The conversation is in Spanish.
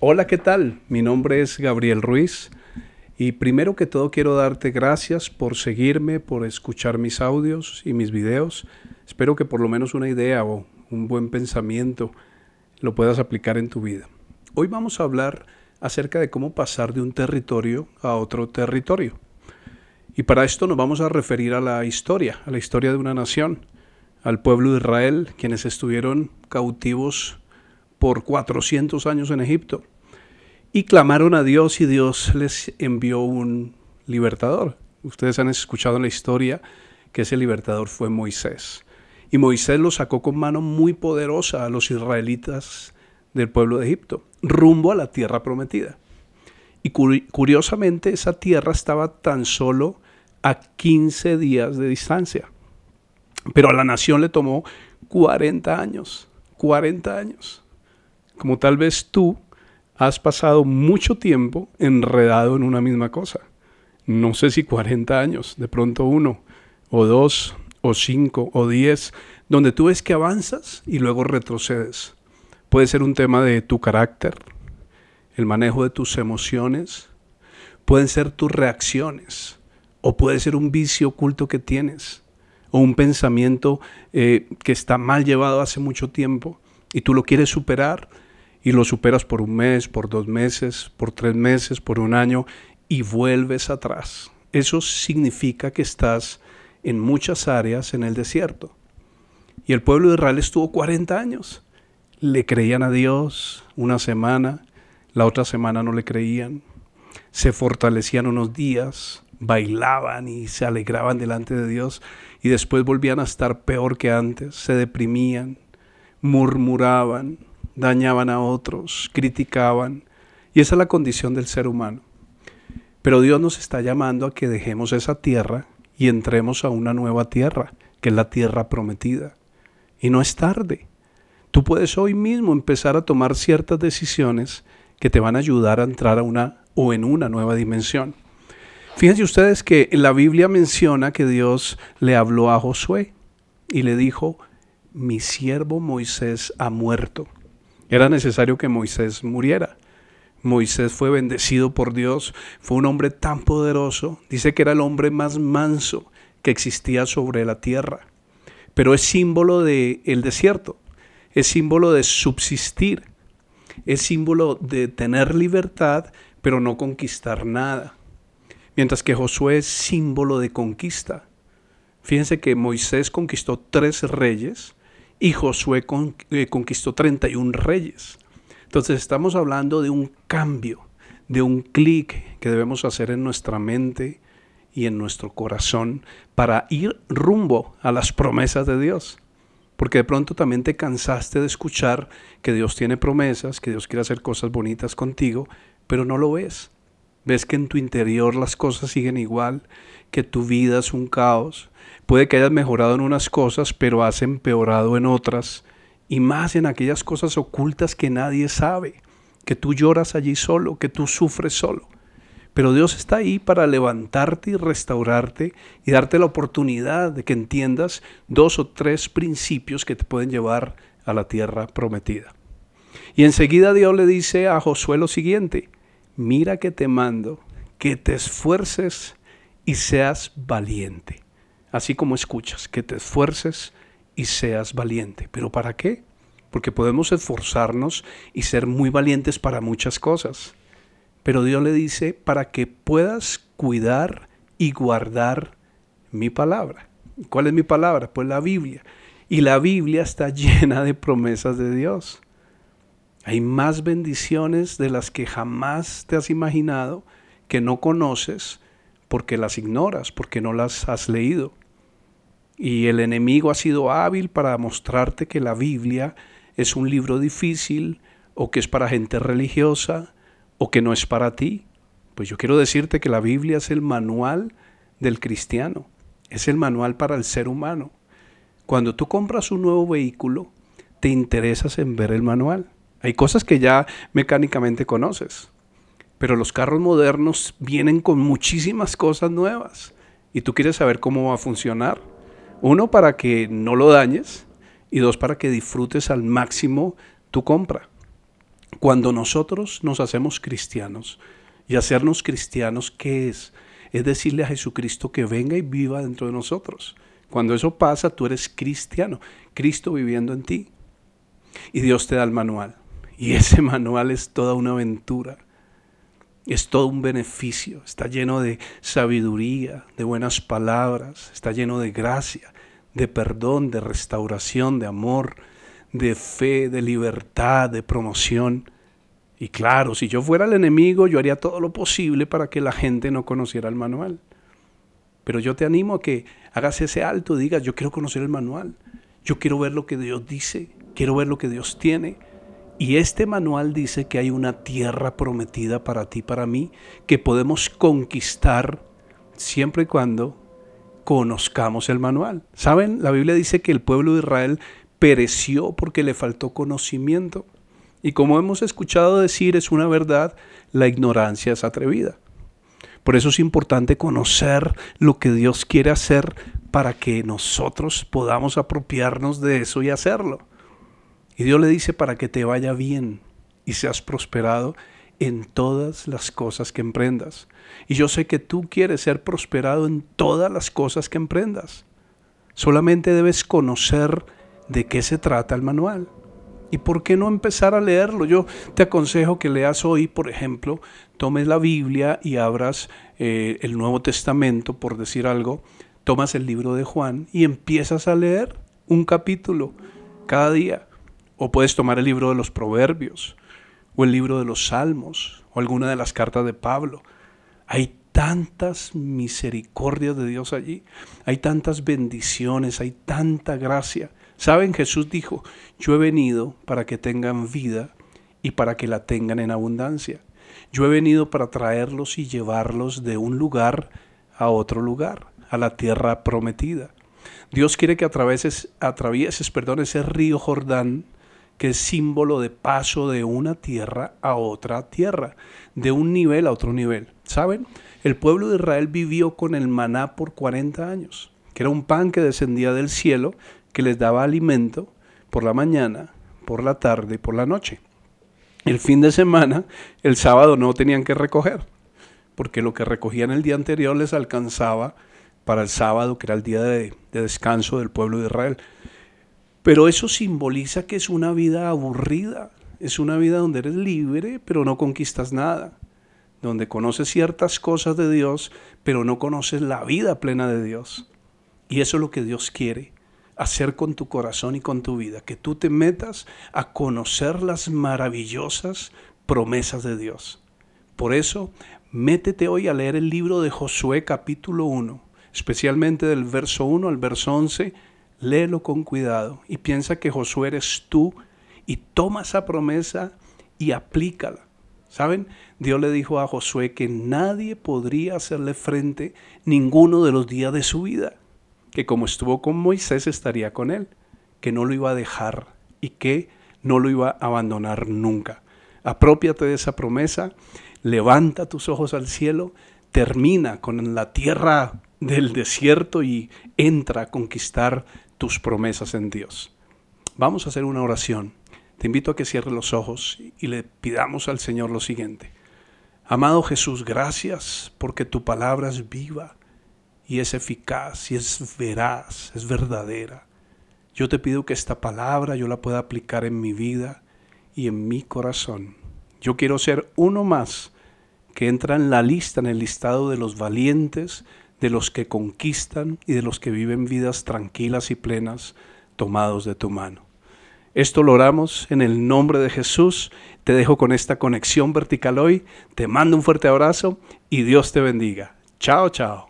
Hola, ¿qué tal? Mi nombre es Gabriel Ruiz y primero que todo quiero darte gracias por seguirme, por escuchar mis audios y mis videos. Espero que por lo menos una idea o un buen pensamiento lo puedas aplicar en tu vida. Hoy vamos a hablar acerca de cómo pasar de un territorio a otro territorio. Y para esto nos vamos a referir a la historia, a la historia de una nación, al pueblo de Israel, quienes estuvieron cautivos por 400 años en Egipto y clamaron a Dios y Dios les envió un libertador. Ustedes han escuchado en la historia que ese libertador fue Moisés. Y Moisés lo sacó con mano muy poderosa a los israelitas del pueblo de Egipto, rumbo a la tierra prometida. Y curiosamente esa tierra estaba tan solo a 15 días de distancia. Pero a la nación le tomó 40 años, 40 años como tal vez tú has pasado mucho tiempo enredado en una misma cosa. No sé si 40 años, de pronto uno, o dos, o cinco, o diez, donde tú ves que avanzas y luego retrocedes. Puede ser un tema de tu carácter, el manejo de tus emociones, pueden ser tus reacciones, o puede ser un vicio oculto que tienes, o un pensamiento eh, que está mal llevado hace mucho tiempo y tú lo quieres superar y lo superas por un mes, por dos meses, por tres meses, por un año y vuelves atrás. Eso significa que estás en muchas áreas en el desierto. Y el pueblo de Israel estuvo 40 años. Le creían a Dios una semana, la otra semana no le creían. Se fortalecían unos días, bailaban y se alegraban delante de Dios y después volvían a estar peor que antes, se deprimían, murmuraban, dañaban a otros, criticaban. Y esa es la condición del ser humano. Pero Dios nos está llamando a que dejemos esa tierra y entremos a una nueva tierra, que es la tierra prometida. Y no es tarde. Tú puedes hoy mismo empezar a tomar ciertas decisiones que te van a ayudar a entrar a una o en una nueva dimensión. Fíjense ustedes que la Biblia menciona que Dios le habló a Josué y le dijo, mi siervo Moisés ha muerto. Era necesario que Moisés muriera. Moisés fue bendecido por Dios, fue un hombre tan poderoso, dice que era el hombre más manso que existía sobre la tierra, pero es símbolo del el desierto, es símbolo de subsistir, es símbolo de tener libertad, pero no conquistar nada, mientras que Josué es símbolo de conquista. Fíjense que Moisés conquistó tres reyes, y Josué eh, conquistó 31 reyes. Entonces estamos hablando de un cambio, de un clic que debemos hacer en nuestra mente y en nuestro corazón para ir rumbo a las promesas de Dios. Porque de pronto también te cansaste de escuchar que Dios tiene promesas, que Dios quiere hacer cosas bonitas contigo, pero no lo ves. Ves que en tu interior las cosas siguen igual, que tu vida es un caos, Puede que hayas mejorado en unas cosas, pero has empeorado en otras, y más en aquellas cosas ocultas que nadie sabe, que tú lloras allí solo, que tú sufres solo. Pero Dios está ahí para levantarte y restaurarte y darte la oportunidad de que entiendas dos o tres principios que te pueden llevar a la tierra prometida. Y enseguida Dios le dice a Josué lo siguiente, mira que te mando, que te esfuerces y seas valiente así como escuchas, que te esfuerces y seas valiente. ¿Pero para qué? Porque podemos esforzarnos y ser muy valientes para muchas cosas. Pero Dios le dice para que puedas cuidar y guardar mi palabra. ¿Cuál es mi palabra? Pues la Biblia. Y la Biblia está llena de promesas de Dios. Hay más bendiciones de las que jamás te has imaginado que no conoces porque las ignoras, porque no las has leído. Y el enemigo ha sido hábil para mostrarte que la Biblia es un libro difícil o que es para gente religiosa o que no es para ti. Pues yo quiero decirte que la Biblia es el manual del cristiano, es el manual para el ser humano. Cuando tú compras un nuevo vehículo, te interesas en ver el manual. Hay cosas que ya mecánicamente conoces, pero los carros modernos vienen con muchísimas cosas nuevas y tú quieres saber cómo va a funcionar. Uno, para que no lo dañes y dos, para que disfrutes al máximo tu compra. Cuando nosotros nos hacemos cristianos, y hacernos cristianos, ¿qué es? Es decirle a Jesucristo que venga y viva dentro de nosotros. Cuando eso pasa, tú eres cristiano, Cristo viviendo en ti. Y Dios te da el manual. Y ese manual es toda una aventura. Es todo un beneficio. Está lleno de sabiduría, de buenas palabras. Está lleno de gracia, de perdón, de restauración, de amor, de fe, de libertad, de promoción. Y claro, si yo fuera el enemigo, yo haría todo lo posible para que la gente no conociera el manual. Pero yo te animo a que hagas ese alto digas, yo quiero conocer el manual. Yo quiero ver lo que Dios dice, quiero ver lo que Dios tiene. Y este manual dice que hay una tierra prometida para ti, para mí, que podemos conquistar siempre y cuando conozcamos el manual. ¿Saben? La Biblia dice que el pueblo de Israel pereció porque le faltó conocimiento. Y como hemos escuchado decir, es una verdad, la ignorancia es atrevida. Por eso es importante conocer lo que Dios quiere hacer para que nosotros podamos apropiarnos de eso y hacerlo. Y Dios le dice para que te vaya bien y seas prosperado en todas las cosas que emprendas. Y yo sé que tú quieres ser prosperado en todas las cosas que emprendas. Solamente debes conocer de qué se trata el manual. ¿Y por qué no empezar a leerlo? Yo te aconsejo que leas hoy, por ejemplo, tomes la Biblia y abras eh, el Nuevo Testamento, por decir algo, tomas el libro de Juan y empiezas a leer un capítulo cada día. O puedes tomar el libro de los Proverbios, o el libro de los Salmos, o alguna de las cartas de Pablo. Hay tantas misericordias de Dios allí, hay tantas bendiciones, hay tanta gracia. Saben, Jesús dijo, yo he venido para que tengan vida y para que la tengan en abundancia. Yo he venido para traerlos y llevarlos de un lugar a otro lugar, a la tierra prometida. Dios quiere que atravieses, atravieses perdón, ese río Jordán, que es símbolo de paso de una tierra a otra tierra, de un nivel a otro nivel. ¿Saben? El pueblo de Israel vivió con el maná por 40 años, que era un pan que descendía del cielo que les daba alimento por la mañana, por la tarde y por la noche. El fin de semana, el sábado no tenían que recoger, porque lo que recogían el día anterior les alcanzaba para el sábado, que era el día de, de descanso del pueblo de Israel. Pero eso simboliza que es una vida aburrida, es una vida donde eres libre, pero no conquistas nada, donde conoces ciertas cosas de Dios, pero no conoces la vida plena de Dios. Y eso es lo que Dios quiere, hacer con tu corazón y con tu vida, que tú te metas a conocer las maravillosas promesas de Dios. Por eso, métete hoy a leer el libro de Josué capítulo 1, especialmente del verso 1 al verso 11, léelo con cuidado y piensa que Josué eres tú y toma esa promesa y aplícala. ¿Saben? Dios le dijo a Josué que nadie podría hacerle frente ninguno de los días de su vida que como estuvo con Moisés estaría con él, que no lo iba a dejar y que no lo iba a abandonar nunca. Apropiate de esa promesa, levanta tus ojos al cielo, termina con la tierra del desierto y entra a conquistar tus promesas en Dios. Vamos a hacer una oración. Te invito a que cierres los ojos y le pidamos al Señor lo siguiente. Amado Jesús, gracias porque tu palabra es viva y es eficaz y es veraz, es verdadera. Yo te pido que esta palabra yo la pueda aplicar en mi vida y en mi corazón. Yo quiero ser uno más que entra en la lista, en el listado de los valientes, de los que conquistan y de los que viven vidas tranquilas y plenas tomados de tu mano. Esto lo oramos en el nombre de Jesús. Te dejo con esta conexión vertical hoy. Te mando un fuerte abrazo y Dios te bendiga. Chao, chao.